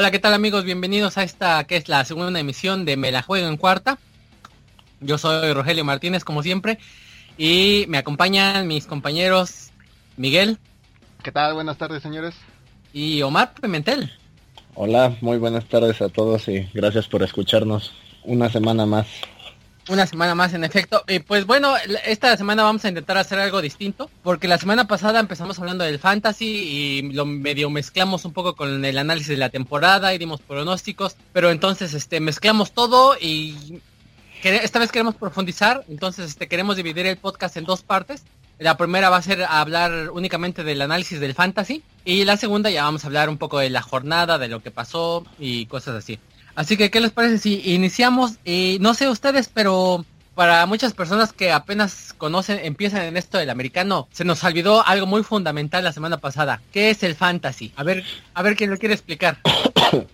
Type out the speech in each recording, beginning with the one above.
Hola, ¿qué tal amigos? Bienvenidos a esta que es la segunda emisión de Me la juego en cuarta. Yo soy Rogelio Martínez, como siempre, y me acompañan mis compañeros Miguel. ¿Qué tal? Buenas tardes, señores. Y Omar Pimentel. Hola, muy buenas tardes a todos y gracias por escucharnos una semana más. Una semana más, en efecto. Y pues bueno, esta semana vamos a intentar hacer algo distinto, porque la semana pasada empezamos hablando del fantasy y lo medio mezclamos un poco con el análisis de la temporada y dimos pronósticos, pero entonces este mezclamos todo y esta vez queremos profundizar, entonces este queremos dividir el podcast en dos partes. La primera va a ser hablar únicamente del análisis del fantasy y la segunda ya vamos a hablar un poco de la jornada, de lo que pasó y cosas así. Así que, ¿qué les parece si iniciamos? Y no sé ustedes, pero para muchas personas que apenas conocen, empiezan en esto del americano, se nos olvidó algo muy fundamental la semana pasada. ¿Qué es el fantasy? A ver, a ver quién lo quiere explicar.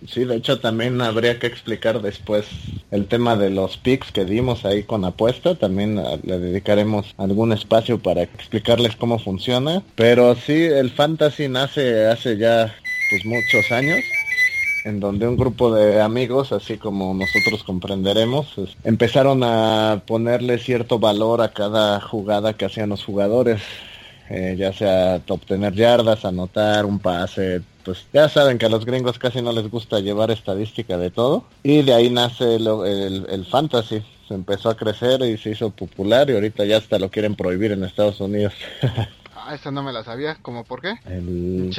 Sí, de hecho también habría que explicar después el tema de los picks que dimos ahí con apuesta. También ah, le dedicaremos algún espacio para explicarles cómo funciona. Pero sí, el fantasy nace hace ya pues muchos años en donde un grupo de amigos, así como nosotros comprenderemos, empezaron a ponerle cierto valor a cada jugada que hacían los jugadores, eh, ya sea obtener yardas, anotar un pase, pues ya saben que a los gringos casi no les gusta llevar estadística de todo, y de ahí nace el, el fantasy, se empezó a crecer y se hizo popular y ahorita ya hasta lo quieren prohibir en Estados Unidos. Ah, esa no me la sabía. ¿Cómo por qué? El,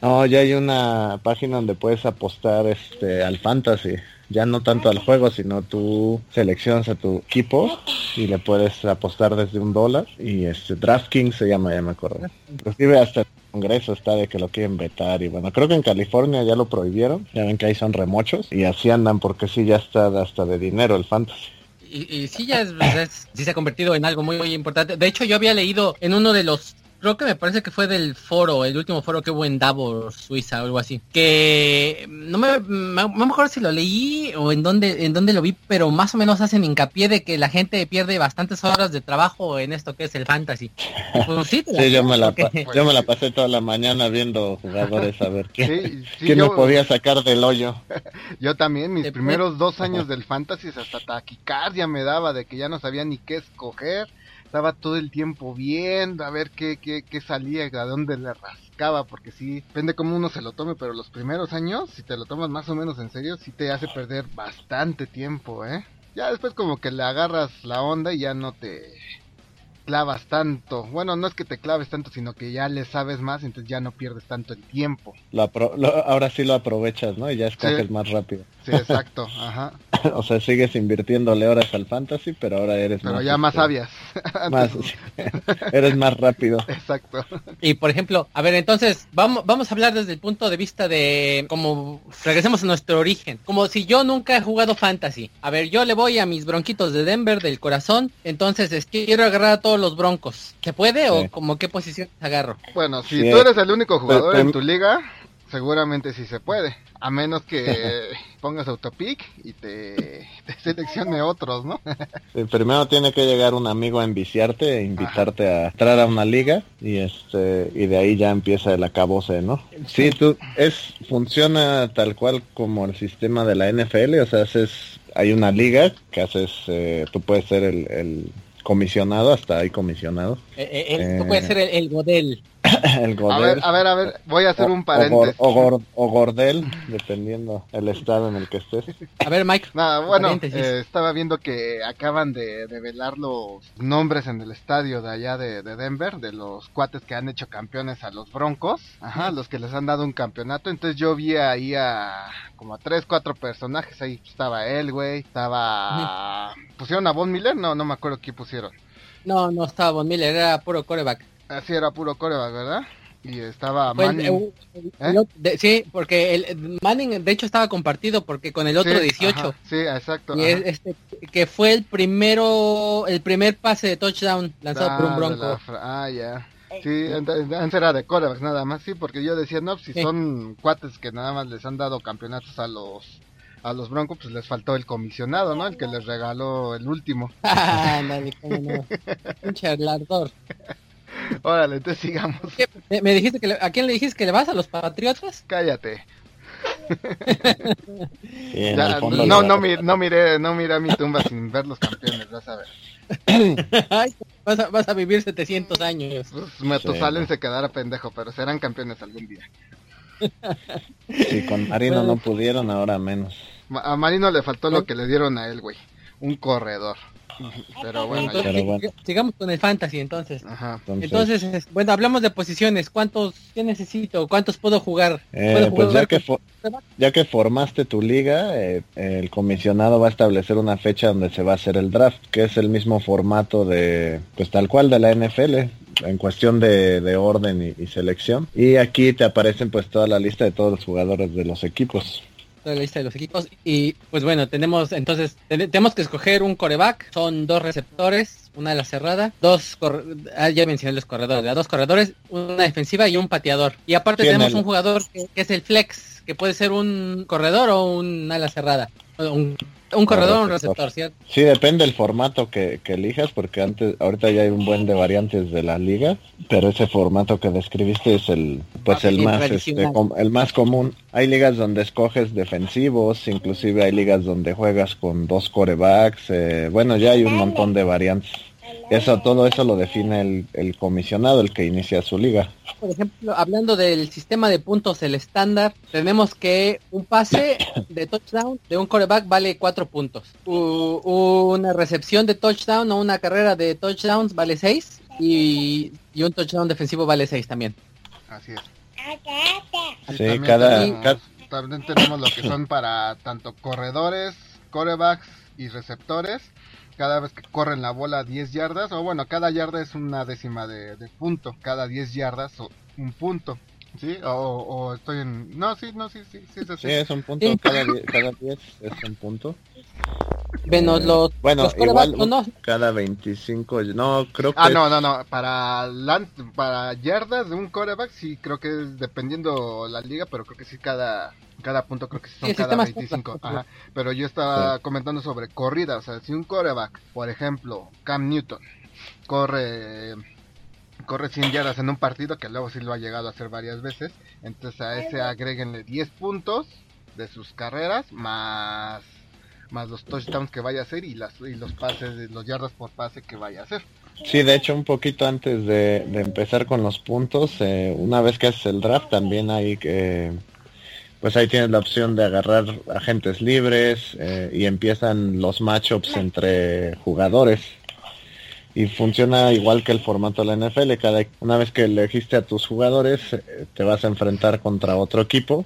no, ya hay una página donde puedes apostar este al fantasy. Ya no tanto al juego, sino tú seleccionas a tu equipo y le puedes apostar desde un dólar. Y este DraftKings se llama, ya me acuerdo. Inclusive hasta el Congreso está de que lo quieren vetar. Y bueno, creo que en California ya lo prohibieron. Ya ven que ahí son remochos. Y así andan porque sí, ya está hasta de dinero el fantasy y, sí ya es, sí se ha convertido en algo muy, muy importante. De hecho, yo había leído en uno de los creo que me parece que fue del foro, el último foro que hubo en Davos, Suiza o algo así. Que no me, no me acuerdo si lo leí o en dónde, en dónde lo vi, pero más o menos hacen hincapié de que la gente pierde bastantes horas de trabajo en esto que es el fantasy. Pues sí, yo, me la, yo me la pasé toda la mañana viendo jugadores a ver qué, sí, me podía sacar del hoyo. Yo también, mis primeros dos años del fantasy hasta taquicardia me daba de que ya no sabía ni qué escoger estaba todo el tiempo viendo a ver qué, qué, qué salía, a dónde le rascaba, porque sí, depende cómo uno se lo tome, pero los primeros años, si te lo tomas más o menos en serio, sí te hace perder bastante tiempo, ¿eh? Ya después como que le agarras la onda y ya no te clavas tanto. Bueno, no es que te claves tanto, sino que ya le sabes más, entonces ya no pierdes tanto el tiempo. ahora sí lo aprovechas, ¿no? Y ya escoges más rápido. Sí, exacto, ajá. o sea, sigues invirtiéndole horas al fantasy, pero ahora eres pero ya más este, sabias. más, eres más rápido. Exacto. Y por ejemplo, a ver, entonces, vamos, vamos a hablar desde el punto de vista de, como, regresemos a nuestro origen. Como si yo nunca he jugado fantasy. A ver, yo le voy a mis bronquitos de Denver del corazón, entonces es que quiero agarrar a todos los broncos. ¿Se puede o como qué posición agarro? Bueno, si tú eres el único jugador en tu liga, seguramente sí se puede. A menos que pongas autopic y te, seleccione otros, ¿no? primero tiene que llegar un amigo a enviciarte e invitarte a entrar a una liga y este y de ahí ya empieza el acabose, ¿no? Sí, tú es funciona tal cual como el sistema de la NFL, o sea, haces hay una liga que haces, eh, tú puedes ser el comisionado, hasta ahí comisionado. Eh, eh, puede ser el, Godel. el Godel. A ver, a ver, a ver, voy a hacer un paréntesis. O, Gordel, dependiendo el estado en el que estés. A ver, Mike. bueno, eh, estaba viendo que acaban de revelar los nombres en el estadio de allá de, Denver, de los cuates que han hecho campeones a los Broncos, ajá, los que les han dado un campeonato. Entonces yo vi ahí a como a tres, cuatro personajes. Ahí estaba él, güey, estaba... ¿Pusieron a Von Miller? No, no me acuerdo qué pusieron. No, no estaba Von Miller, era puro coreback. Así era puro coreback, ¿verdad? Y estaba Manning. ¿Eh? sí, porque el Manning de hecho estaba compartido porque con el otro 18. sí, exacto. Y este, que fue el primero, el primer pase de touchdown lanzado por un ah, bronco. ah, ya. Sí, antes era de corebacks nada más, sí, porque yo decía, no, si son cuates que nada más les han dado campeonatos a los a los Broncos pues les faltó el comisionado, ¿no? El que les regaló el último. Ah, dale, cómo no. Un charlador. Órale, entonces sigamos. ¿Me dijiste que ¿A quién le dijiste que le vas a los Patriotas? Cállate. no, no, no, miré, no miré a mi tumba sin ver los campeones, vas a ver. vas, a, vas a vivir 700 años. Pues, Metusalen se quedará pendejo, pero serán campeones algún día. Si con Marino no pudieron, ahora menos. A Marino le faltó lo que le dieron a él, güey. Un corredor. Pero bueno, sigamos con el fantasy entonces. entonces. bueno, hablamos de posiciones. ¿Cuántos qué necesito? ¿Cuántos puedo jugar? Eh, pues ya que, ya que formaste tu liga, eh, el comisionado va a establecer una fecha donde se va a hacer el draft, que es el mismo formato de, pues tal cual de la NFL en cuestión de, orden y, y, selección. Y aquí te aparecen pues toda la lista de todos los jugadores de los equipos la lista de los equipos. Y pues bueno, tenemos entonces, tenemos que escoger un coreback. Son dos receptores, una de la cerrada, dos, ah, ya mencioné los corredores, dos corredores, una defensiva y un pateador. Y aparte tenemos un jugador que, es el flex, que puede ser un corredor o un ala cerrada. Un un corredor o un receptor, ¿cierto? Sí, depende del formato que, elijas, porque antes, ahorita ya hay un buen de variantes de la liga, pero ese formato que describiste es el, pues el más, este, el más común. Hay ligas donde escoges defensivos, inclusive hay ligas donde juegas con dos corebacks, eh, bueno, ya hay un montón de variantes. Eso, todo eso lo define el, comisionado, el que inicia su liga. Por ejemplo, hablando del sistema de puntos, el estándar, tenemos que un pase de touchdown de un coreback vale cuatro puntos. una recepción de touchdown o una carrera de touchdowns vale seis y, un touchdown defensivo vale seis también. Así es. Sí, cada, también tenemos lo que son para tanto corredores, corebacks y receptores cada vez que corren la bola 10 yardas, o bueno, cada yarda es una décima de, punto, cada 10 yardas o un punto. ¿Sí? O, estoy en... No, sí, no, sí, sí, sí, es Sí, es un punto, cada 10 cada es un punto. Bueno, los, bueno igual no? cada 25, no, creo ah, que... Ah, no, no, no, para, para yardas de un coreback sí, creo que es dependiendo la liga, pero creo que sí cada cada punto creo que son cada 25. Ajá. Pero yo estaba comentando sobre corrida. O sea, si un coreback, por ejemplo, Cam Newton, corre corre 100 yardas en un partido, que luego sí lo ha llegado a hacer varias veces, entonces a ese agréguenle 10 puntos de sus carreras, más más los touchdowns que vaya a hacer y, las, y los pases, los yardas por pase que vaya a hacer. Sí, de hecho, un poquito antes de, empezar con los puntos, eh, una vez que haces el draft, también hay que pues ahí tienes la opción de agarrar agentes libres eh, y empiezan los matchups entre jugadores. Y funciona igual que el formato de la NFL. Cada, una vez que elegiste a tus jugadores, eh, te vas a enfrentar contra otro equipo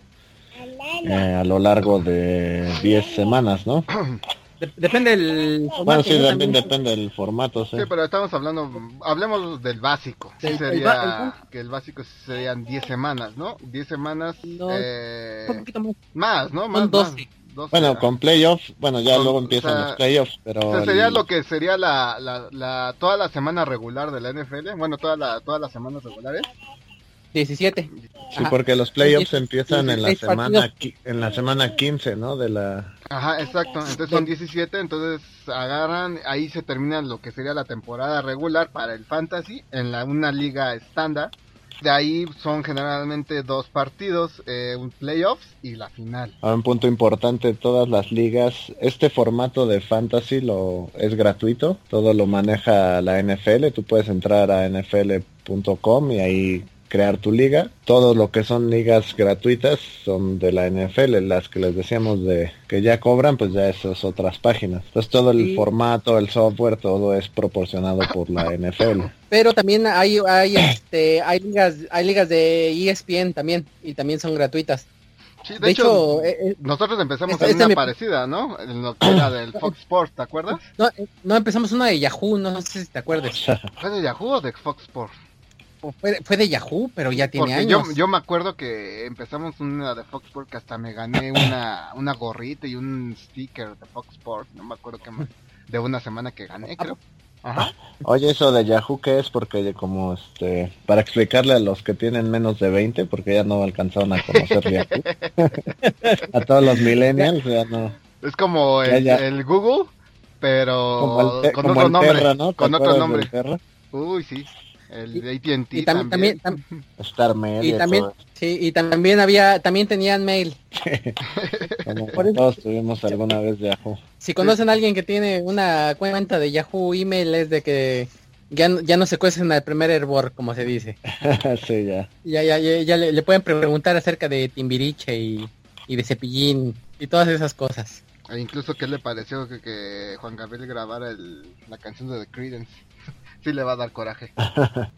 eh, a lo largo de 10 semanas, ¿no? depende del formato. Bueno, sí, también depende del formato, sí. sí. pero estamos hablando, hablemos del básico. Sí, sería, que el básico serían 10 semanas, ¿no? 10 semanas. eh, un poquito más. Más, ¿no? Más, 12. bueno, con playoffs, bueno, ya luego empiezan los playoffs, pero... O sea, sería lo que sería la, la, la, toda la semana regular de la NFL, bueno, toda la, todas las semanas regulares, 17. Sí, porque los playoffs empiezan en la semana en la semana 15, ¿no? De la Ajá, exacto. Entonces son 17, entonces agarran, ahí se termina lo que sería la temporada regular para el fantasy en la una liga estándar. De ahí son generalmente dos partidos, eh, un playoffs y la final. un punto importante, todas las ligas, este formato de fantasy lo es gratuito, todo lo maneja la NFL, tú puedes entrar a nfl.com y ahí crear tu liga. Todo lo que son ligas gratuitas son de la NFL, las que les decíamos de que ya cobran, pues ya esas otras páginas. Entonces todo el formato, el software, todo es proporcionado por la NFL. Pero también hay hay este hay ligas hay ligas de ESPN también y también son gratuitas. de, hecho, eh, eh, nosotros empezamos en una parecida, ¿no? En lo que era del Fox Sports, ¿te acuerdas? No, eh, no, empezamos una de Yahoo, no sé si te acuerdas. ¿Fue de Yahoo o de Fox Sports? Fue, de Yahoo, pero ya tiene años. Yo, yo me acuerdo que empezamos una de Fox Sports que hasta me gané una, una gorrita y un sticker de Fox Sports, no me acuerdo qué más, de una semana que gané, creo. Ajá. Oye, eso de Yahoo, ¿qué es? Porque como, este, para explicarle a los que tienen menos de 20, porque ya no alcanzaron a conocer Yahoo, a todos los millennials, ya no. Es como el, Google, pero con otro nombre, con otro nombre. Uy, sí. El de AT&T y también. Star Mail y, también, sí, y también había, también tenían mail. todos tuvimos alguna vez Yahoo. Si conocen a alguien que tiene una cuenta de Yahoo email es de que ya, ya no se cuecen al primer hervor, como se dice. sí, ya. Ya, ya, ya, le, pueden preguntar acerca de Timbiriche y, y de Cepillín y todas esas cosas. E incluso qué le pareció que, Juan Gabriel grabara la canción de The Creedence. Sí le va a dar coraje.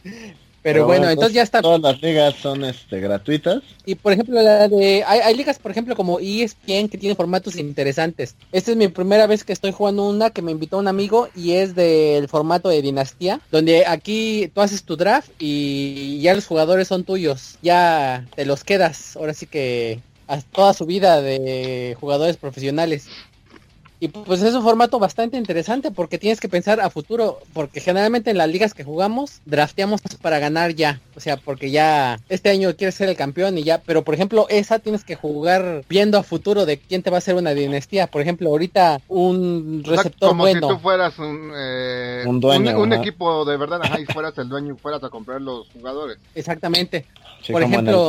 Pero, bueno, entonces ya está. Todas las ligas son este, gratuitas. Y por ejemplo, la de, hay, ligas, por ejemplo, como ESPN que tiene formatos interesantes. Esta es mi primera vez que estoy jugando una que me invitó un amigo y es del formato de dinastía, donde aquí tú haces tu draft y ya los jugadores son tuyos. Ya te los quedas. Ahora sí que toda su vida de jugadores profesionales. Y pues es un formato bastante interesante porque tienes que pensar a futuro, porque generalmente en las ligas que jugamos drafteamos para ganar ya, o sea, porque ya este año quieres ser el campeón y ya, pero por ejemplo esa tienes que jugar viendo a futuro de quién te va a ser una dinastía, por ejemplo ahorita un receptor como bueno. si tú fueras un, eh, un, equipo de verdad, y fueras el dueño y fueras a comprar los jugadores. Exactamente. por ejemplo,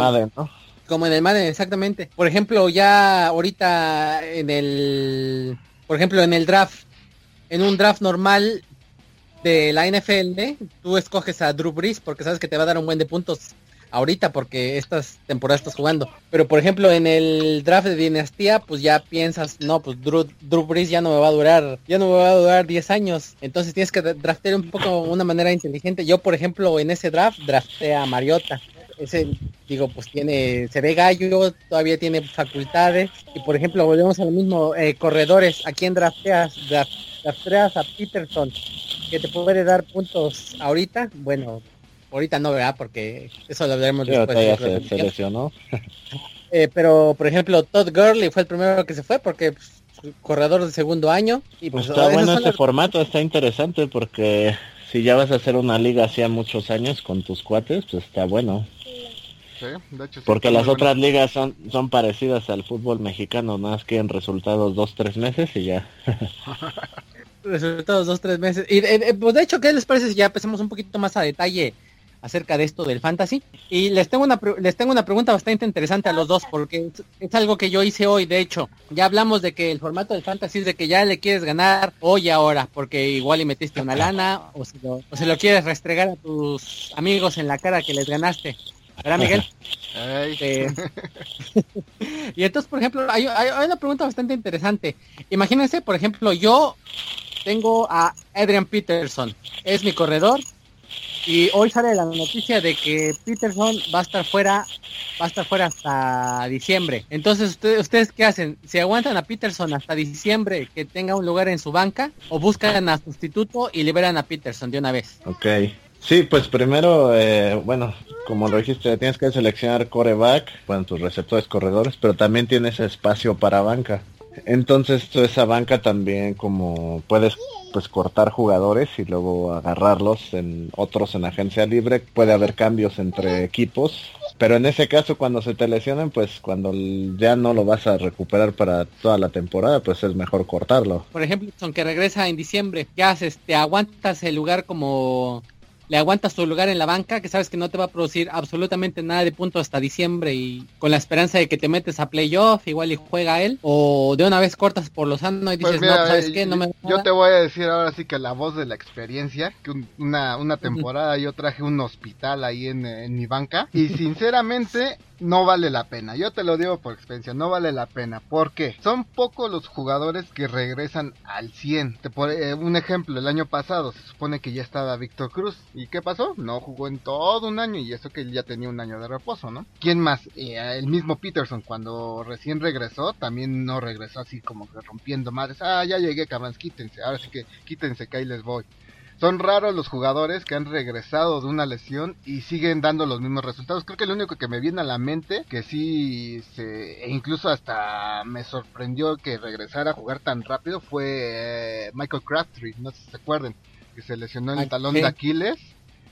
como en el Madden, exactamente. Por ejemplo, ya ahorita en el, por ejemplo, en el draft, en un draft normal de la NFL, tú escoges a Drew Brees porque sabes que te va a dar un buen de puntos ahorita porque estas temporadas estás jugando. Pero por ejemplo en el draft de dinastía, pues ya piensas, no, pues Drew, Drew Brees ya no me va a durar, ya no me va a durar 10 años. Entonces tienes que draftear un poco una manera inteligente. Yo por ejemplo en ese draft drafté a Mariota ese, digo, pues tiene, se ve gallo, todavía tiene facultades. Y por ejemplo, volvemos a lo mismo, eh, corredores, ¿a quién drafteas? Drafteas a Peterson, que te puede dar puntos ahorita. Bueno, ahorita no, ¿verdad? Porque eso lo veremos después. se, se, lesionó. Eh, pero, por ejemplo, Todd Gurley fue el primero que se fue porque pues, corredor de segundo año. Y pues, está bueno este formato, está interesante porque si ya vas a hacer una liga hacía muchos años con tus cuates, pues está bueno. Porque las otras ligas son, son parecidas al fútbol mexicano, nada más que en resultados dos, tres meses y ya. resultados dos, tres meses. Y eh, eh, pues de hecho, ¿qué les parece si ya empecemos un poquito más a detalle acerca de esto del fantasy? Y les tengo una, les tengo una pregunta bastante interesante a los dos, porque es, algo que yo hice hoy, de hecho. Ya hablamos de que el formato del fantasy es de que ya le quieres ganar hoy ahora, porque igual y metiste una lana, o se lo, o se lo quieres restregar a tus amigos en la cara que les ganaste. ¿Verdad, Miguel? y entonces, por ejemplo, hay, una pregunta bastante interesante. Imagínense, por ejemplo, yo tengo a Adrian Peterson, es mi corredor, y hoy sale la noticia de que Peterson va a estar fuera, va a estar fuera hasta diciembre. Entonces, ¿ustedes, ¿ustedes qué hacen? ¿Se aguantan a Peterson hasta diciembre que tenga un lugar en su banca? ¿O buscan a sustituto y liberan a Peterson de una vez? Ok. Sí, pues primero, eh, bueno, como lo dijiste, tienes que seleccionar coreback, bueno, tus receptores corredores, pero también tienes espacio para banca. Entonces, esa banca también como puedes pues cortar jugadores y luego agarrarlos en otros en agencia libre, puede haber cambios entre equipos, pero en ese caso cuando se te lesionen, pues cuando ya no lo vas a recuperar para toda la temporada, pues es mejor cortarlo. Por ejemplo, aunque regresa en diciembre, ¿qué haces? ¿Te aguantas el lugar como le aguantas tu lugar en la banca, que sabes que no te va a producir absolutamente nada de punto hasta diciembre y con la esperanza de que te metes a playoff, igual y juega él, o de una vez cortas por los sano y pues dices, no, pues, ¿sabes qué? No me yo te voy a decir ahora sí que la voz de la experiencia, que una, una temporada yo traje un hospital ahí en, en mi banca y sinceramente no vale la pena. Yo te lo digo por experiencia, no vale la pena. ¿Por qué? Son pocos los jugadores que regresan al 100. Te eh, un ejemplo, el año pasado se supone que ya estaba Víctor Cruz. ¿Y qué pasó? No jugó en todo un año y eso que él ya tenía un año de reposo, ¿no? ¿Quién más? Eh, el mismo Peterson cuando recién regresó también no regresó así como que rompiendo madres. Ah, ya llegué, cabrón, quítense. Ahora sí que quítense que ahí les voy. Son raros los jugadores que han regresado de una lesión y siguen dando los mismos resultados. Creo que lo único que me viene a la mente, que sí, se, e incluso hasta me sorprendió que regresara a jugar tan rápido, fue eh, Michael Crabtree, no sé si se acuerdan, que se lesionó en el talón de Aquiles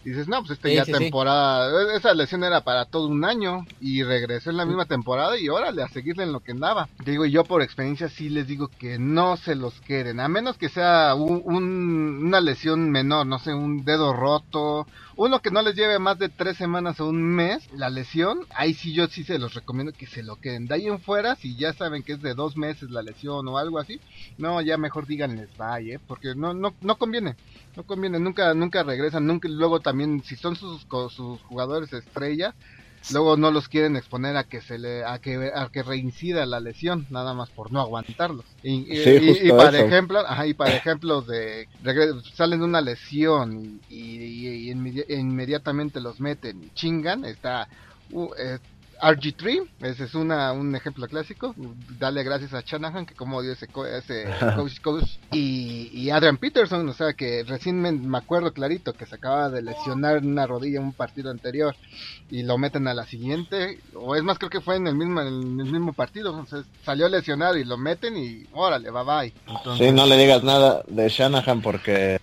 dices, no, pues este ya temporada, esa lesión era para todo un año y regresó en la misma temporada y órale, a seguirle en lo que andaba. Digo, yo por experiencia sí les digo que no se los quieren, a menos que sea una lesión menor, no sé, un dedo roto, uno que no les lleve más de tres semanas o un mes la lesión, ahí sí yo sí se los recomiendo que se lo queden. De ahí en fuera, si ya saben que es de dos meses la lesión o algo así, no, ya mejor díganles bye, ¿eh? porque no, no, no conviene, no conviene, nunca, nunca regresan, nunca, luego también si son sus, sus jugadores estrella, luego no los quieren exponer a que se le a que a que reincida la lesión nada más por no aguantarlos. Y, y, para ejemplo ajá, y para ejemplos de salen de una lesión y, inmediatamente los meten y chingan está uh, eh, RG3, ese es una, un ejemplo clásico. Dale gracias a Shanahan que como dio ese, ese coach, coach. Y, y, Adrian Peterson, o sea que recién me, acuerdo clarito que se acaba de lesionar una rodilla en un partido anterior y lo meten a la siguiente. O es más, creo que fue en el mismo, en el mismo partido. Entonces salió lesionado y lo meten y órale, bye bye. sí, no le digas nada de Shanahan porque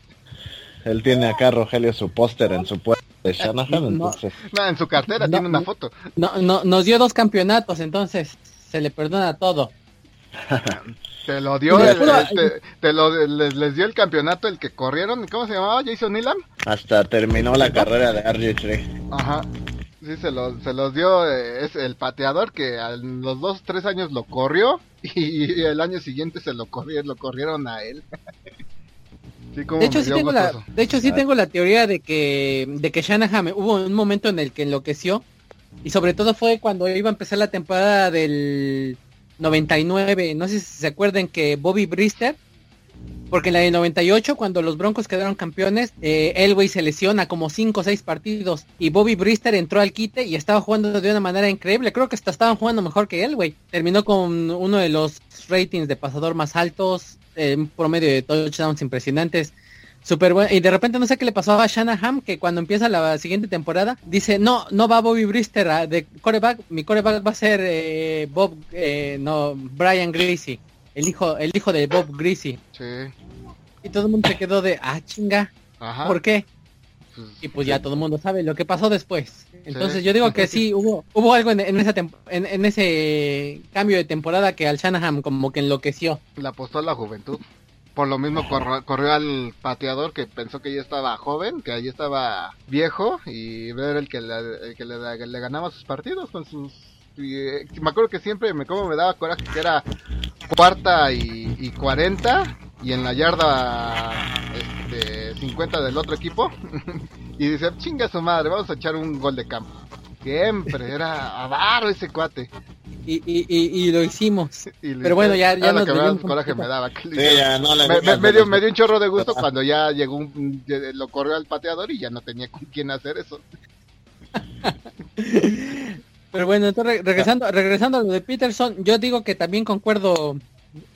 él tiene acá Rogelio su póster en su puerta Shanahan, entonces. No, en su cartera tiene una foto. No, no, nos dio dos campeonatos, entonces se le perdona todo. te lo dio, este, te lo, les, dio el campeonato el que corrieron, ¿cómo se llamaba? Jason Neelam. Hasta terminó la carrera de RG3. Ajá. Sí, se, lo, se los dio eh, es el pateador que a los dos, tres años lo corrió y, el año siguiente se lo, corrieron, lo corrieron a él. de hecho, sí tengo la, de hecho, sí tengo la teoría de que, de que Shanahan hubo un momento en el que enloqueció. Y sobre todo fue cuando iba a empezar la temporada del 99. No sé si se acuerdan que Bobby Brister, porque en la del 98, cuando los Broncos quedaron campeones, eh, Elway se lesiona como 5 o 6 partidos. Y Bobby Brister entró al quite y estaba jugando de una manera increíble. Creo que hasta estaban jugando mejor que Elway. Terminó con uno de los ratings de pasador más altos un promedio de touchdowns impresionantes. Super bueno. Y de repente no sé qué le pasó a Shanahan, que cuando empieza la siguiente temporada, dice, no, no va Bobby Brister de coreback, mi coreback va a ser eh, Bob, eh, no, Brian Greasy, el hijo, el hijo de Bob Greasy. Y todo el mundo se quedó de, ah, chinga, ¿por qué? Pues, y pues ya todo el mundo sabe lo que pasó después. Entonces yo digo que sí, hubo hubo algo en, esa en, ese cambio de temporada que al Shanahan como que enloqueció. Le apostó a la juventud. Por lo mismo corrió, al pateador que pensó que ya estaba joven, que allí estaba viejo y ver el que le, que le, ganaba sus partidos con sus... Eh, me acuerdo que siempre me como me daba coraje que era cuarta y, y 40 y en la yarda este, 50 del otro equipo y dice, chinga su madre, vamos a echar un gol de campo. Siempre, era avaro ese cuate. Y, y, y, lo hicimos. Pero bueno, ya, ya nos que coraje me daba. me, dio, me, dio, un chorro de gusto cuando ya llegó un, lo corrió al pateador y ya no tenía con quién hacer eso. Pero bueno, entonces regresando, regresando a lo de Peterson, yo digo que también concuerdo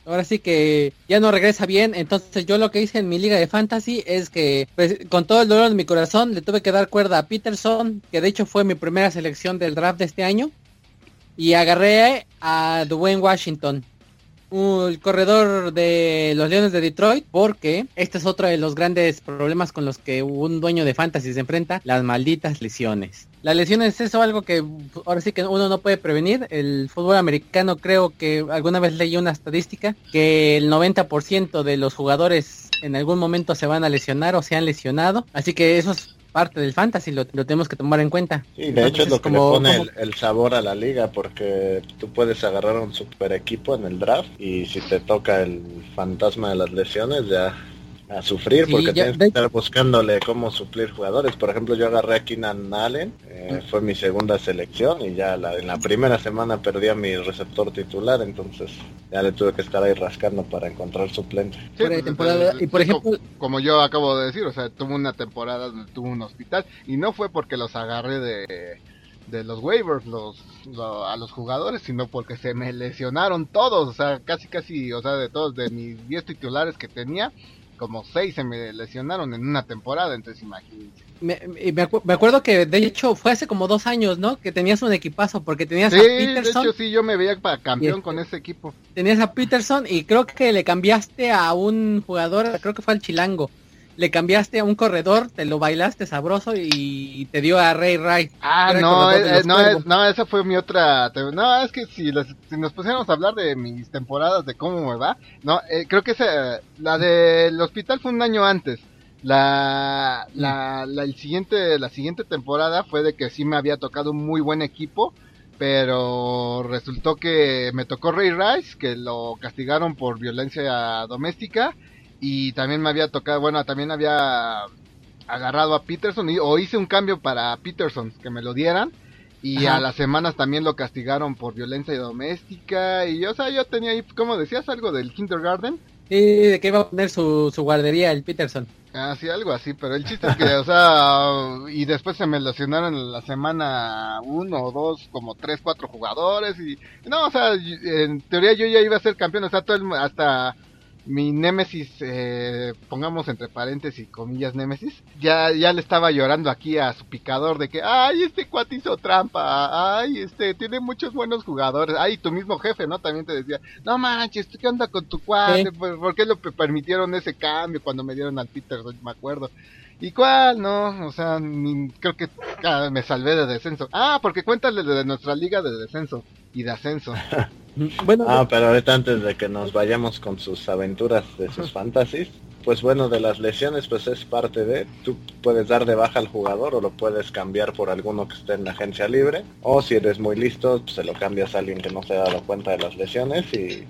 ahora sí que ya no regresa bien. Entonces yo lo que hice en mi liga de fantasy es que pues, con todo el dolor de mi corazón le tuve que dar cuerda a Peterson, que de hecho fue mi primera selección del draft de este año. Y agarré a Dwayne Washington el corredor de los Leones de Detroit porque este es otro de los grandes problemas con los que un dueño de fantasy se enfrenta, las malditas lesiones. Las lesiones es algo que ahora sí que uno no puede prevenir. El fútbol americano creo que alguna vez leí una estadística que el 90% de los jugadores en algún momento se van a lesionar o se han lesionado. Así que eso es parte del fantasy, lo, tenemos que tomar en cuenta. Sí, de hecho es lo que le pone el, sabor a la liga, porque tú puedes agarrar un super equipo en el draft y si te toca el fantasma de las lesiones ya a sufrir porque tienes que estar buscándole cómo suplir jugadores. Por ejemplo, yo agarré a Keenan Allen, eh, fue mi segunda selección y ya la, en la primera semana perdí a mi receptor titular, entonces ya le tuve que estar ahí rascando para encontrar suplente. Pues, y por ejemplo, como yo acabo de decir, o sea, tuvo una temporada donde tuvo un hospital y no fue porque los agarré de de los waivers los, a los jugadores, sino porque se me lesionaron todos, o sea, casi casi, o sea, de todos de mis 10 titulares que tenía, como seis se me lesionaron en una temporada, entonces imagínense. Me, me, acuerdo que de hecho fue hace como dos años, ¿no? Que tenías un equipazo, porque tenías a Peterson. De hecho, sí, yo me veía para campeón con ese equipo. Tenías a Peterson y creo que le cambiaste a un jugador, creo que fue al Chilango. Le cambiaste a un corredor, te lo bailaste sabroso y te dio a Ray Ray. Ah, no, eh, no, no, esa fue mi otra. No, es que si, nos pusiéramos a hablar de mis temporadas, de cómo me va, no, eh, creo que esa, la del hospital fue un año antes. La, la, la, el siguiente, la siguiente temporada fue de que sí me había tocado un muy buen equipo pero resultó que me tocó Ray Rice, que lo castigaron por violencia doméstica, y también me había tocado, bueno, también había agarrado a Peterson, y, o hice un cambio para Peterson, que me lo dieran, y a las semanas también lo castigaron por violencia doméstica, y o sea, yo tenía ahí, como decías, algo del kindergarten. Sí, de que iba a poner su, su guardería el Peterson. Ah, sí, algo así, pero el chiste es que, o sea, y después se me lesionaron la semana uno o dos, como tres, cuatro jugadores, y no, o sea, en teoría yo ya iba a ser campeón, o sea, todo el, hasta mi némesis, eh, pongamos entre paréntesis y comillas némesis, ya, ya le estaba llorando aquí a su picador de que, ay, este cuate hizo trampa, ay, este, tiene muchos buenos jugadores, ay, tu mismo jefe, ¿no? También te decía, no manches, ¿qué onda con tu cuate? ¿Por, qué lo permitieron ese cambio cuando me dieron al Peter, me acuerdo? ¿Y cuál? No, o sea, creo que ah, me salvé de descenso. Ah, porque cuéntale de nuestra liga de descenso y de ascenso. bueno, ah, pero ahorita antes de que nos vayamos con sus aventuras de sus fantasies, pues bueno, de las lesiones pues es parte de, tú puedes dar de baja al jugador o lo puedes cambiar por alguno que esté en la agencia libre, o si eres muy listo, pues, se lo cambias a alguien que no se ha dado cuenta de las lesiones y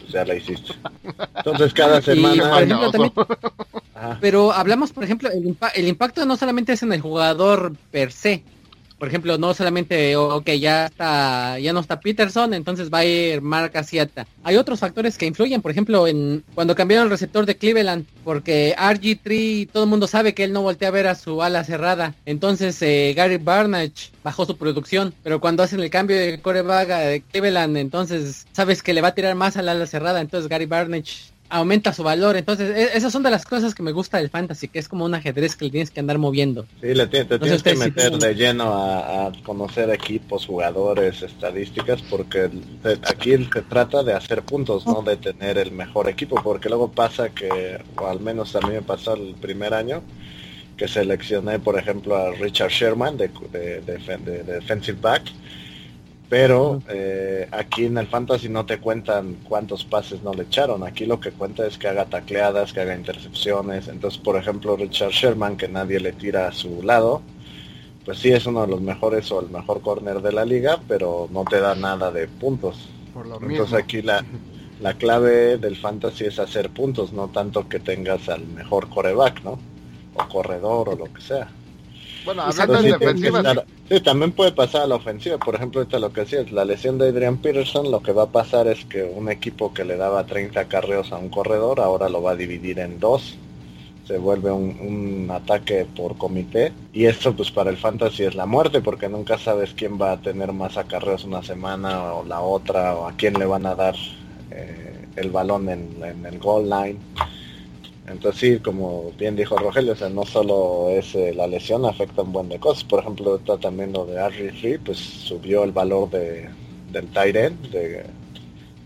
pues, ya la hiciste. Entonces cada semana... Pero hablamos, por ejemplo, el, impacto no solamente es en el jugador per se, por ejemplo, no solamente, ok, ya está, ya no está Peterson, entonces va a ir Mark Asiata. Hay otros factores que influyen, por ejemplo, en cuando cambiaron el receptor de Cleveland, porque RG3, todo el mundo sabe que él no voltea a ver a su ala cerrada. Entonces eh, Gary Barnage bajó su producción, pero cuando hacen el cambio de corebaga de Cleveland, entonces sabes que le va a tirar más al ala cerrada, entonces Gary Barnage aumenta su valor. Entonces, e, esas son de las cosas que me gusta del fantasy, que es como un ajedrez que le tienes que andar moviendo. Sí, le te tienes que meter de lleno a, conocer equipos, jugadores, estadísticas, porque aquí se trata de hacer puntos, no de tener el mejor equipo, porque luego pasa que, o al menos a mí me pasó el primer año, que seleccioné, por ejemplo, a Richard Sherman de, de, de defensive back pero eh, aquí en el fantasy no te cuentan cuántos pases no le echaron. Aquí lo que cuenta es que haga tacleadas, que haga intercepciones. Entonces, por ejemplo, Richard Sherman, que nadie le tira a su lado, pues sí es uno de los mejores o el mejor corner de la liga, pero no te da nada de puntos. Entonces aquí la, la clave del fantasy es hacer puntos, no tanto que tengas al mejor coreback, ¿no? O corredor o lo que sea. Bueno, hablando de defensiva. Sí, también puede pasar a la ofensiva. Por ejemplo, ahorita lo que decía es la lesión de Adrian Peterson. Lo que va a pasar es que un equipo que le daba 30 carreos a un corredor ahora lo va a dividir en dos. Se vuelve un, ataque por comité. Y esto, pues para el fantasy es la muerte, porque nunca sabes quién va a tener más acarreos una semana o la otra, o a quién le van a dar eh, el balón en, en el goal line. Entonces sí, como bien dijo Rogelio, o sea, no solo es eh, la lesión, afecta un buen de cosas. Por ejemplo, está también lo de Harry Free, pues subió el valor de, del Tyrant, de,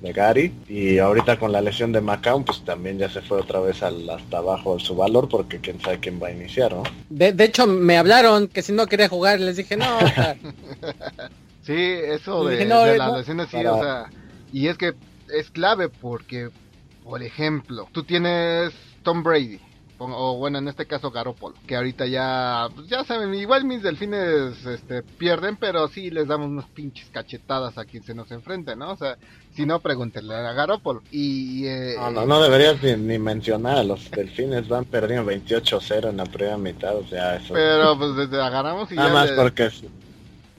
de Gary. Y ahorita con la lesión de McCown, pues también ya se fue otra vez al, hasta abajo su valor, porque quién sabe quién va a iniciar, ¿no? De, hecho, me hablaron que si no quería jugar, les dije no. sí, eso de, de la lesión sí, o sea, y es que es clave porque, por ejemplo, tú tienes Tom Brady. O bueno, en este caso Garoppolo, que ahorita ya, pues, ya saben, igual mis delfines este, pierden, pero sí les damos unas pinches cachetadas a quien se nos enfrente, ¿no? O sea, si no, pregúntenle a Garoppolo. Y, eh, no, no, no deberías ni, mencionar, los delfines van perdiendo 28-0 en la primera mitad, o sea, eso... Pero pues desde agarramos y Nada más porque se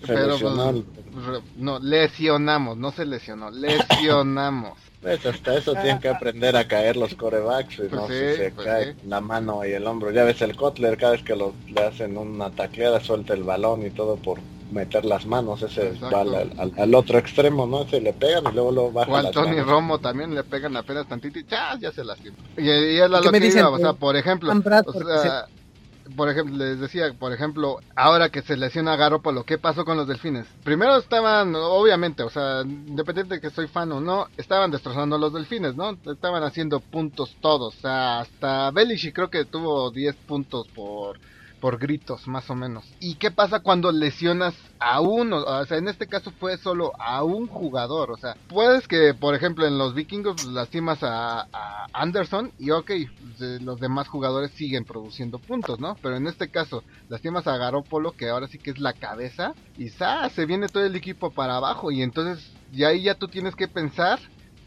pero, pues, no, lesionamos, no se lesionó, lesionamos. Pues hasta eso tienen que aprender a caer los corebacks, y no pues se pues cae la mano y el hombro. Ya ves el Kotler, cada vez que lo, le hacen una tacleada, suelta el balón y todo por meter las manos, ese va al, otro extremo, ¿no? Se le pegan y luego lo bajan. O al Tony Romo también le pegan apenas tantito y ya, ya se lastima. Y, y es lo que me dicen, o sea, por ejemplo, o sea, por ejemplo, les decía, por ejemplo, ahora que se lesiona a Garoppolo, ¿qué pasó con los delfines? Primero estaban, obviamente, o sea, independiente de que soy fan o no, estaban destrozando a los delfines, ¿no? Estaban haciendo puntos todos, o sea, hasta Belichick creo que tuvo 10 puntos por por gritos, más o menos. ¿Y qué pasa cuando lesionas a uno? O sea, en este caso fue solo a un jugador. O sea, puedes que, por ejemplo, en los vikingos lastimas a, Anderson y ok, los demás jugadores siguen produciendo puntos, ¿no? Pero en este caso, lastimas a Garópolo, que ahora sí que es la cabeza, y se viene todo el equipo para abajo. Y entonces, y ahí ya tú tienes que pensar,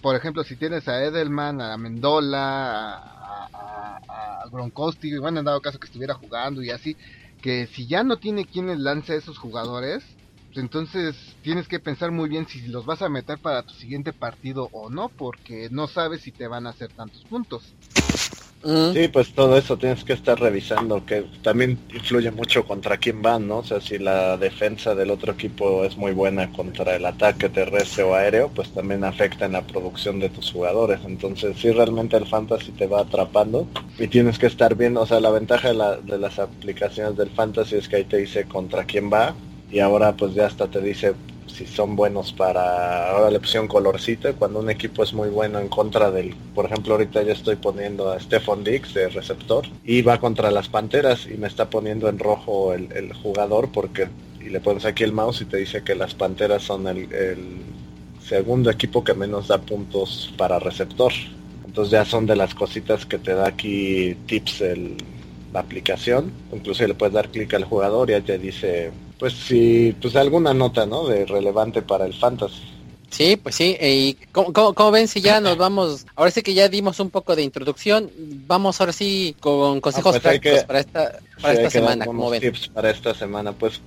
por ejemplo, si tienes a Edelman, a Mendola, a, Gronkowski, bueno, en dado caso que estuviera jugando y así, que si ya no tiene quien lance a esos jugadores, pues entonces tienes que pensar muy bien si los vas a meter para tu siguiente partido o no, porque no sabes si te van a hacer tantos puntos. Sí, pues todo eso tienes que estar revisando, que también influye mucho contra quién van, ¿no? O sea, si la defensa del otro equipo es muy buena contra el ataque terrestre o aéreo, pues también afecta en la producción de tus jugadores. Entonces, sí, realmente el fantasy te va atrapando y tienes que estar viendo, o sea, la ventaja de, de las aplicaciones del fantasy es que ahí te dice contra quién va y ahora pues ya hasta te dice si son buenos para ahora le pusieron colorcito cuando un equipo es muy bueno en contra del por ejemplo ahorita yo estoy poniendo a Stephon Dix de receptor y va contra las panteras y me está poniendo en rojo el, jugador porque y le pones aquí el mouse y te dice que las panteras son el, segundo equipo que menos da puntos para receptor. Entonces ya son de las cositas que te da aquí tips el, la aplicación incluso le puedes dar clic al jugador y ya te dice pues sí, pues alguna nota, ¿no? De relevante para el fantasy. Sí, pues sí. ¿Y cómo, ven si ya nos vamos? Ahora sí que ya dimos un poco de introducción. Vamos ahora sí con consejos ah, pues prácticos para esta, para esta semana. ¿Cómo ven? Tips para esta semana, pues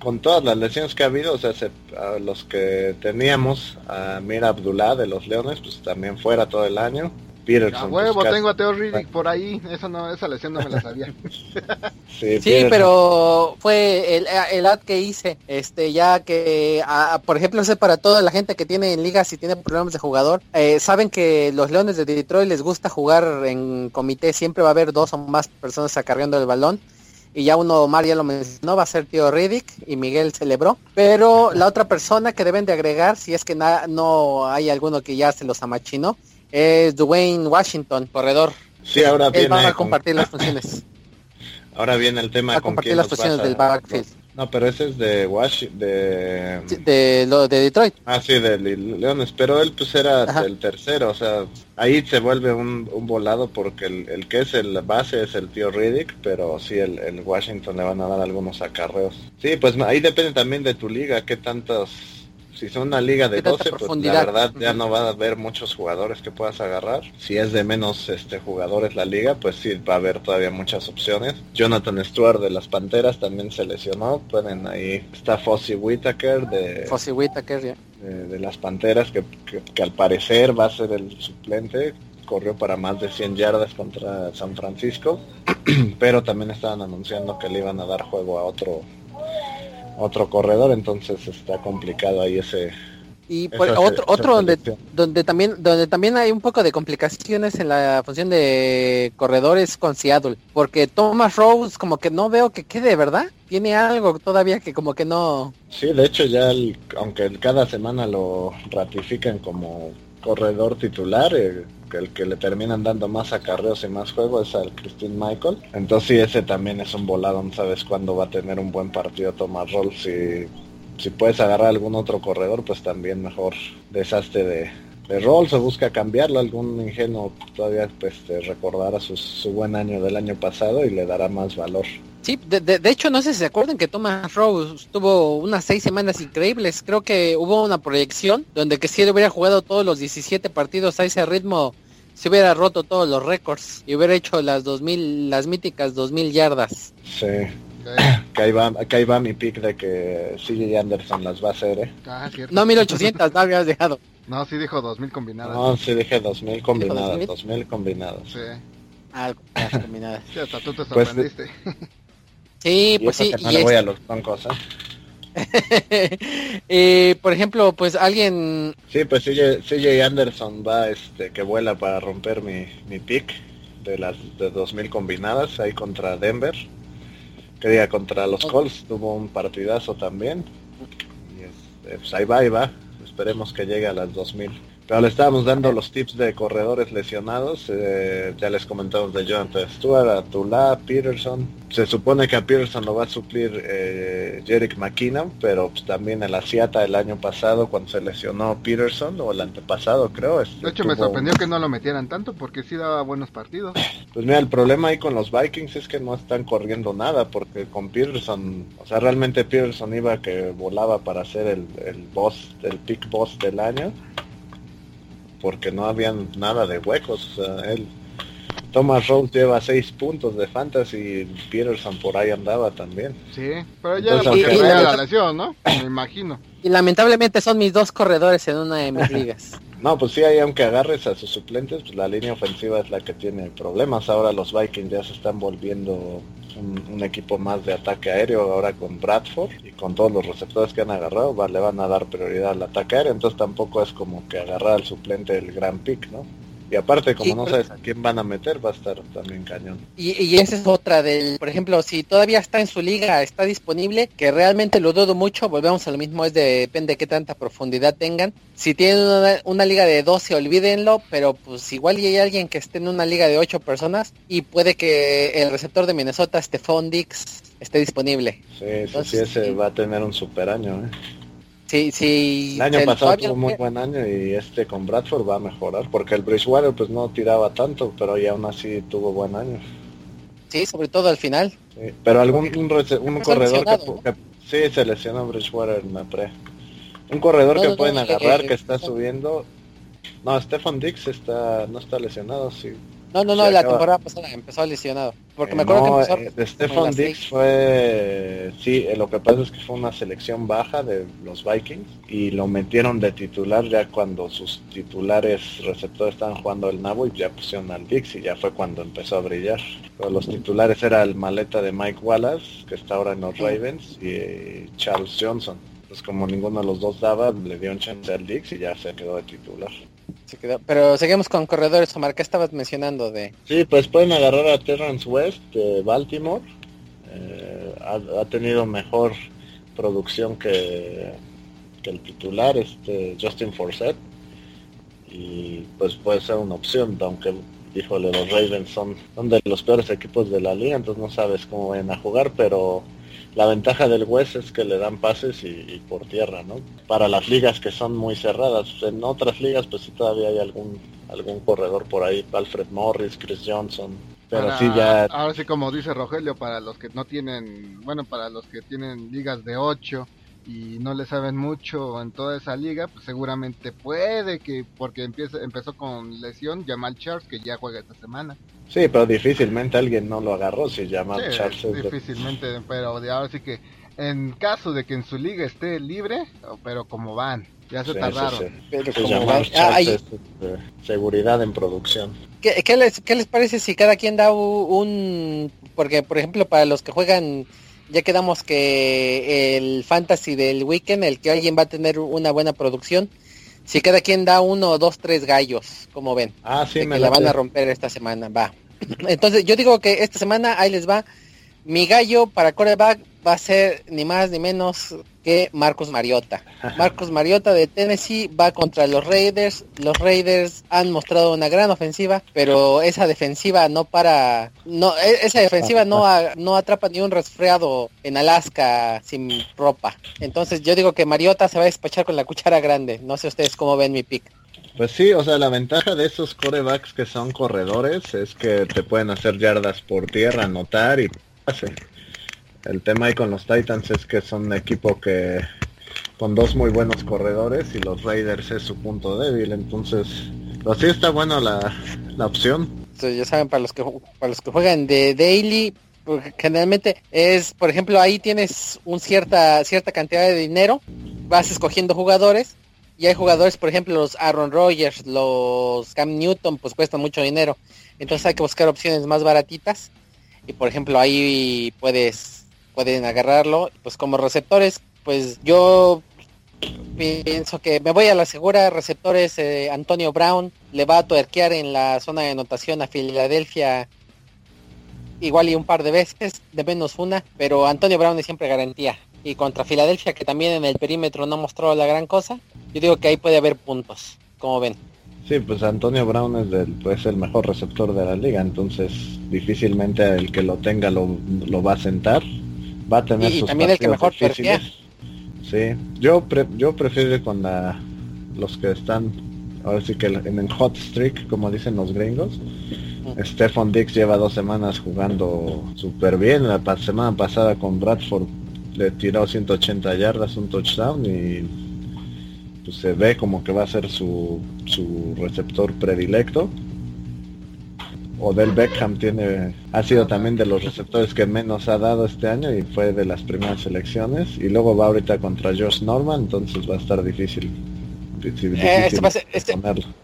con todas las lesiones que ha habido, o sea, a los que teníamos, a Mira Abdullah de los Leones, pues también fuera todo el año. Peterson. A huevo, tengo a Teo Riddick por ahí. Esa, no, esa lesión no me la sabía. sí, pero fue el, el, ad que hice. Este, ya que, por ejemplo, sé para toda la gente que tiene en ligas y tiene problemas de jugador, eh, saben que los Leones de Detroit les gusta jugar en comité. Siempre va a haber dos o más personas acarreando el balón y ya uno Omar ya lo mencionó, va a ser tío Riddick y Miguel celebró. Pero la otra persona que deben de agregar, si es que no hay alguno que ya se los amachinó, es Dwayne Washington, corredor. Sí, ahora Él va a compartir las funciones. Ahora viene el tema a compartir las funciones del backfield. No, pero ese es de Washington, de... de, lo, de Detroit. Ah, sí, de Leones, pero él pues era el tercero, o sea, ahí se vuelve un, un volado porque el, el, que es el base es el tío Riddick, pero sí, el, el Washington le van a dar algunos acarreos. Sí, pues ahí depende también de tu liga, qué tantos si son una liga de 12, pues la verdad ya no va a haber muchos jugadores que puedas agarrar. Si es de menos este jugadores la liga, pues sí va a haber todavía muchas opciones. Jonathan Stewart de las Panteras también se lesionó. Pueden ahí está Fossey Whitaker de Whitaker, de, las Panteras que, que, al parecer va a ser el suplente corrió para más de 100 yardas contra San Francisco, pero también estaban anunciando que le iban a dar juego a otro otro corredor, entonces está complicado ahí ese y otro otro donde donde también donde también hay un poco de complicaciones en la función de corredores con Seattle, porque Thomas Rose como que no veo que quede, ¿verdad? Tiene algo todavía que como que no Sí, de hecho ya aunque cada semana lo ratifican como corredor titular, eh, el que le terminan dando más acarreos y más juego es al Christine Michael. Entonces sí, ese también es un volado, no sabes cuándo va a tener un buen partido Tomás Roll. Si, si puedes agarrar algún otro corredor, pues también mejor desastre de, de Rolls o busca cambiarlo. Algún ingenuo todavía pues recordará su, su buen año del año pasado y le dará más valor. Sí, de, de, hecho no sé si se acuerdan que Thomas Rose tuvo unas seis semanas increíbles. Creo que hubo una proyección donde que si él hubiera jugado todos los 17 partidos a ese ritmo, se hubiera roto todos los récords y hubiera hecho las 2000, las míticas 2000 yardas. Sí. Que ahí, va, mi pick de que CJ Anderson las va a hacer, ¿eh? Ah, no, 1800, no habías dejado. No, sí dijo 2000 combinadas. No, sí dije 2000 combinadas, 2000 combinados. Sí. Ah, combinadas. Sí, hasta tú te pues, sorprendiste. Sí, pues sí. y voy a los bancos, eh, por ejemplo, pues alguien... Sí, pues CJ, Anderson va, este, que vuela para romper mi, mi pick de las de 2000 combinadas ahí contra Denver. que diga contra los Colts tuvo un partidazo también. Y este, pues ahí va, ahí va. Esperemos que llegue a las 2000. Pero le estábamos dando los tips de corredores lesionados. Eh, ya les comentamos de Jonathan Stewart, Atula, Peterson. Se supone que a Peterson lo va a suplir eh, Jerick McKinnon, pero pues, también el Asiata el año pasado cuando se lesionó Peterson, o el antepasado creo. de hecho me sorprendió que no lo metieran tanto porque sí daba buenos partidos. Pues mira, el problema ahí con los Vikings es que no están corriendo nada, porque con Peterson, o sea, realmente Peterson iba que volaba para ser el, el boss, el pick boss del año porque no había nada de huecos. él, Thomas Rose lleva seis puntos de fantasy y Peterson por ahí andaba también. Sí, pero ya Entonces, la lesión, ¿no? Me imagino. Y lamentablemente son mis dos corredores en una de mis ligas. no, pues sí, ahí aunque agarres a sus suplentes, pues la línea ofensiva es la que tiene problemas. Ahora los Vikings ya se están volviendo un, equipo más de ataque aéreo ahora con Bradford y con todos los receptores que han agarrado, le van a dar prioridad al ataque aéreo, entonces tampoco es como que agarrar al suplente del gran pick, ¿no? Y aparte, como no sabes a quién van a meter, va a estar también cañón. Y, y, esa es otra del, por ejemplo, si todavía está en su liga, está disponible, que realmente lo dudo mucho, volvemos a lo mismo, es de, depende de qué tanta profundidad tengan. Si tienen una, liga de 12, olvídenlo, pero pues igual y hay alguien que esté en una liga de 8 personas y puede que el receptor de Minnesota, Stephon Dix, esté disponible. Sí, sí, ese va a tener un super año, ¿eh? Sí, sí. El año pasado tuvo muy buen año y este con Bradford va a mejorar, porque el Bridgewater pues no tiraba tanto, pero ya aún así tuvo buen año. Sí, sobre todo al final. pero algún un, corredor que, sí se lesionó Bridgewater en la pre. Un corredor que pueden agarrar que está subiendo. No, Stefan Dix está no está lesionado, sí. No, no, no, la temporada pasada empezó lesionado. Porque me acuerdo que empezó. Eh, Stefan Dix fue. Sí, eh, lo que pasa es que fue una selección baja de los Vikings y lo metieron de titular ya cuando sus titulares receptores estaban jugando el nabo y ya pusieron al Dix y ya fue cuando empezó a brillar. Pero los titulares era el maleta de Mike Wallace, que está ahora en los Ravens, y eh, Charles Johnson. Pues como ninguno de los dos daba, le dio un chance al Dix y ya se quedó de titular. Pero seguimos con corredores, Omar, ¿qué estabas mencionando de...? Sí, pues pueden agarrar a Terrence West de Baltimore. Eh, ha, tenido mejor producción que, que el titular, este Justin Forsett. Y pues puede ser una opción, aunque híjole, los Ravens son, son de los peores equipos de la liga, entonces no sabes cómo van a jugar, pero la ventaja del West es que le dan pases y, por tierra, ¿no? Para las ligas que son muy cerradas. En otras ligas, pues sí todavía hay algún algún corredor por ahí, Alfred Morris, Chris Johnson. Pero sí ya... Ahora sí, como dice Rogelio, para los que no tienen, bueno, para los que tienen ligas de 8 y no le saben mucho en toda esa liga, pues seguramente puede que, porque empieza, empezó con lesión, Jamal Charles, que ya juega esta semana. Sí, pero difícilmente alguien no lo agarró si Jamal Charles. Difícilmente, pero de ahora sí que en caso de que en su liga esté libre, pero como van, ya se tardaron. seguridad en producción. ¿Qué, ¿Qué, les, ¿Qué les parece si cada quien da un... Porque, por ejemplo, para los que juegan ya quedamos que el fantasy del weekend, el que alguien va a tener una buena producción, si cada quien da uno, dos, tres gallos, como ven, ah, sí, me la van a romper esta semana, va. Entonces yo digo que esta semana ahí les va mi gallo para coreback va a ser ni más ni menos que Marcos Mariota. Marcos Mariota de Tennessee va contra los Raiders. Los Raiders han mostrado una gran ofensiva, pero esa defensiva no para, no, e, esa defensiva no, no atrapa ni un resfriado en Alaska sin ropa. Entonces yo digo que Mariota se va a despachar con la cuchara grande. No sé ustedes cómo ven mi pick. Pues sí, o sea, la ventaja de esos corebacks que son corredores es que te pueden hacer yardas por tierra, anotar y el tema ahí con los Titans es que son un equipo que con dos muy buenos corredores y los Raiders es su punto débil, entonces pues sí está buena la, la opción. ya saben, para los que para los que juegan de daily, generalmente es, por ejemplo, ahí tienes un cierta cierta cantidad de dinero, vas escogiendo jugadores y hay jugadores, por ejemplo, los Aaron Rodgers, los Cam Newton, pues cuestan mucho dinero. Entonces hay que buscar opciones más baratitas y por ejemplo ahí puedes pueden agarrarlo pues como receptores pues yo pienso que me voy a la segura receptores eh, Antonio Brown le va a tuerquear en la zona de anotación a Filadelfia igual y un par de veces, de menos una, pero Antonio Brown es siempre garantía. Y contra Filadelfia, que también en el perímetro no mostró la gran cosa, yo digo que ahí puede haber puntos, como ven. Sí, pues Antonio Brown es el, pues el mejor receptor de la liga, entonces difícilmente el que lo tenga lo, va a sentar. Va a tener y, también el que mejor difíciles. Sí, yo yo prefiero con la, los que están ahora sí que en el hot streak, como dicen los gringos. Stephon Dix lleva dos semanas jugando súper bien. La semana pasada con Bradford le tiró 180 yardas, un touchdown y pues se ve como que va a ser su, su receptor predilecto. Odell Beckham tiene, ha sido también de los receptores que menos ha dado este año y fue de las primeras selecciones. Y luego va ahorita contra Josh Norman, entonces va a estar difícil. Eh, este este,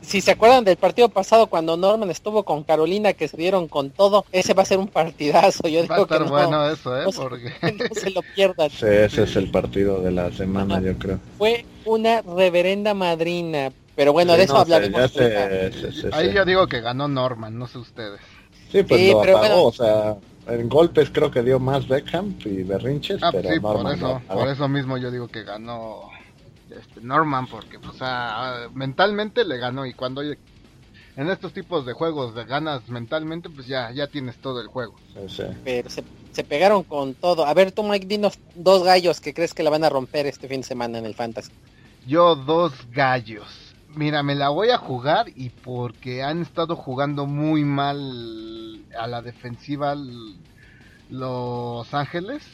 si se acuerdan del partido pasado cuando Norman estuvo con Carolina que se dieron con todo, ese va a ser un partidazo. Yo va a estar bueno eso, ¿eh? Porque... no se lo pierdan. Sí, ese es el partido de la semana, yo creo. Fue una reverenda madrina. Pero bueno, de eso hablaremos. Ahí yo digo que ganó Norman, no sé ustedes. Sí, pues lo apagó, o sea, en golpes creo que dio más Beckham y Berrinches, ah, pero por eso, por eso mismo yo digo que ganó este Norman, porque pues, mentalmente le ganó y cuando en estos tipos de juegos de ganas mentalmente, pues ya, ya tienes todo el juego. Pero se, se, pegaron con todo. A ver, tú Mike, dinos dos gallos que crees que la van a romper este fin de semana en el Fantasy. Yo dos gallos. Mira, me la voy a jugar y porque han estado jugando muy mal a la defensiva Los Ángeles,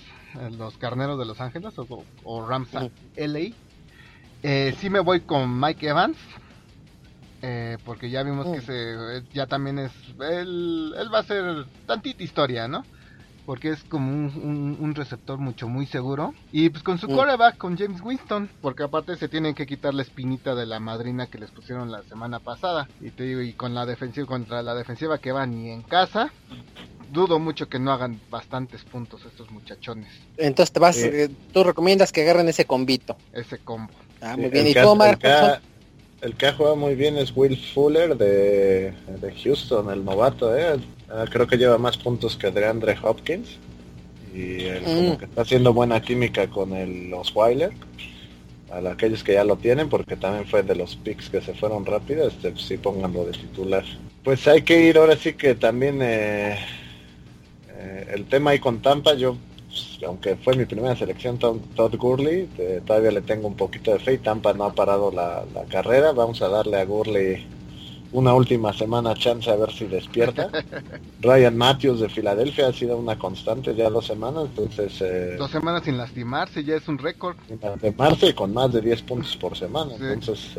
los Carneros de Los Ángeles o, o Rams LA. Eh, sí me voy con Mike Evans. Eh, porque ya vimos que mm. se, ya también es. Él, él va a ser tantita historia, ¿no? porque es como un, receptor mucho muy seguro. Y pues con su mm. coreback, con James Winston, porque aparte se tienen que quitar la espinita de la madrina que les pusieron la semana pasada. Y te digo, y con la defensiva contra la defensiva que va ni en casa, dudo mucho que no hagan bastantes puntos estos muchachones. Entonces te vas, eh, tú recomiendas que agarren ese combito. Ese combo. Ah, muy bien. ¿Y tú, Omar? El que ha jugado muy bien es Will Fuller de, Houston, el novato, ¿eh? Ah, creo que lleva más puntos que de Andre Hopkins. Y como mm. que está haciendo buena química con el, los. A aquellos que ya lo tienen, porque también fue de los picks que se fueron rápido, este, sí pónganlo de titular. Pues hay que ir ahora sí que también eh, eh, el tema ahí con Tampa, yo aunque fue mi primera selección, Todd Gurley, todavía le tengo un poquito de fe y Tampa no ha parado la, carrera. Vamos a darle a Gurley una última semana chance a ver si despierta. Ryan Matthews de Filadelfia ha sido una constante ya dos semanas, entonces... Eh, dos semanas sin lastimarse, ya es un récord. Sin lastimarse con más de 10 puntos por semana, entonces...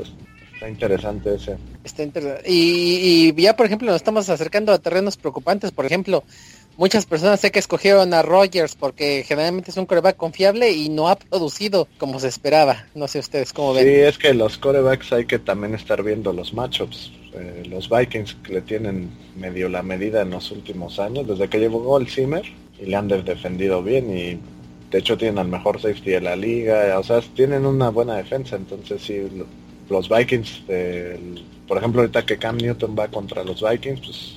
Está interesante ese. Está interesante. Y, y, ya, por ejemplo, nos estamos acercando a terrenos preocupantes. Por ejemplo, muchas personas sé que escogieron a Rogers porque generalmente es un coreback confiable y no ha producido como se esperaba. No sé ustedes cómo ven. Sí, es que los corebacks hay que también estar viendo los matchups. Eh, los Vikings le tienen medio la medida en los últimos años, desde que llegó el Zimmer y le han defendido bien y de hecho tienen al mejor safety de la liga, o sea, tienen una buena defensa, entonces sí, los Vikings, por ejemplo ahorita que Cam Newton va contra los Vikings, pues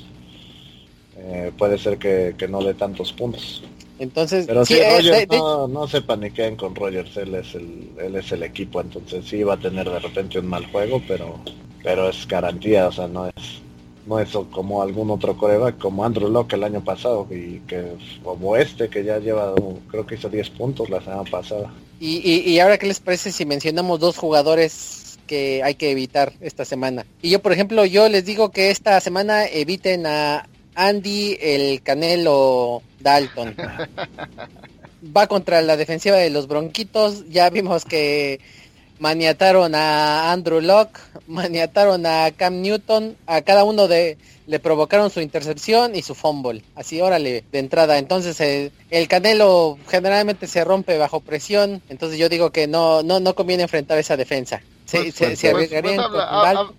eh, puede ser que, no dé tantos puntos. Entonces, pero sí, eh, no, no se paniqueen con Rogers, él es el, él es el equipo, entonces sí va a tener de repente un mal juego, pero, pero es garantía, o sea, no es, no es como algún otro coreback como Andrew Locke el año pasado y que como este que ya lleva creo que hizo 10 puntos la semana pasada. Y, y, y ahora qué les parece si mencionamos dos jugadores que hay que evitar esta semana. Y yo, por ejemplo, yo les digo que esta semana eviten a Andy el Canelo Dalton. Va contra la defensiva de los Bronquitos. Ya vimos que maniataron a Andrew Locke, maniataron a Cam Newton, a cada uno de le provocaron su intercepción y su fumble. Así, órale, de entrada. Entonces el, Canelo generalmente se rompe bajo presión. Entonces yo digo que no no no conviene enfrentar esa defensa. Se, pues, pues, pues, habla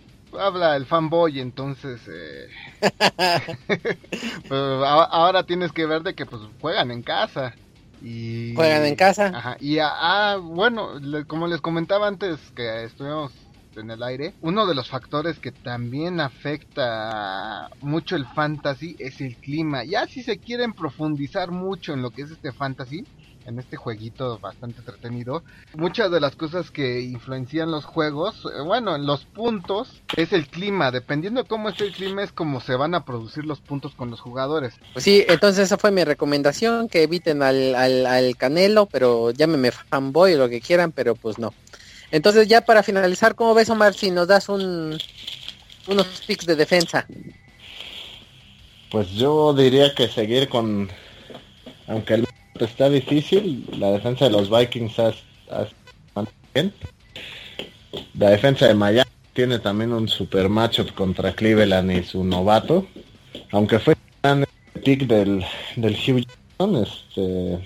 el fanboy, entonces... Eh... ahora tienes que ver de que pues juegan en casa. Y... Juegan en casa. Ajá. Y ah, bueno, como les comentaba antes que estuvimos en el aire. Uno de los factores que también afecta mucho el fantasy es el clima. Ya si se quieren profundizar mucho en lo que es este fantasy, en este jueguito bastante entretenido. Muchas de las cosas que influencian los juegos, eh, bueno, en los puntos, es el clima. Dependiendo de cómo esté el clima, es como se van a producir los puntos con los jugadores. Pues sí, entonces esa fue mi recomendación, que eviten al, al, Canelo, pero llámeme fanboy o lo que quieran, pero pues no. Entonces ya para finalizar, ¿cómo ves Omar si nos das un unos picks de defensa? Pues yo diría que seguir con aunque el está difícil. La defensa de los Vikings está bien. La defensa de Miami tiene también un super matchup contra Cleveland y su novato. Aunque fue el pick del, del Hugh Jackman, este,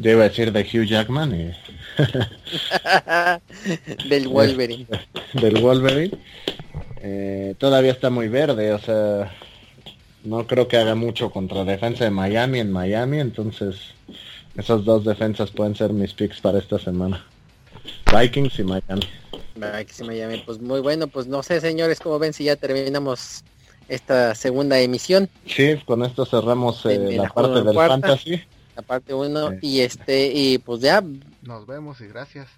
yo iba a decir de Hugh Jackman y... del Wolverine. del Wolverine. Eh, todavía está muy verde, o sea, no creo que haga mucho contra defensa de Miami en Miami, entonces esas dos defensas pueden ser mis picks para esta semana. Vikings y Miami. Vikings y Miami, pues muy bueno, pues no sé señores, cómo ven si ya terminamos esta segunda emisión. Sí, con esto cerramos eh, la, parte del fantasy. La parte 1 y este y pues ya nos vemos y gracias.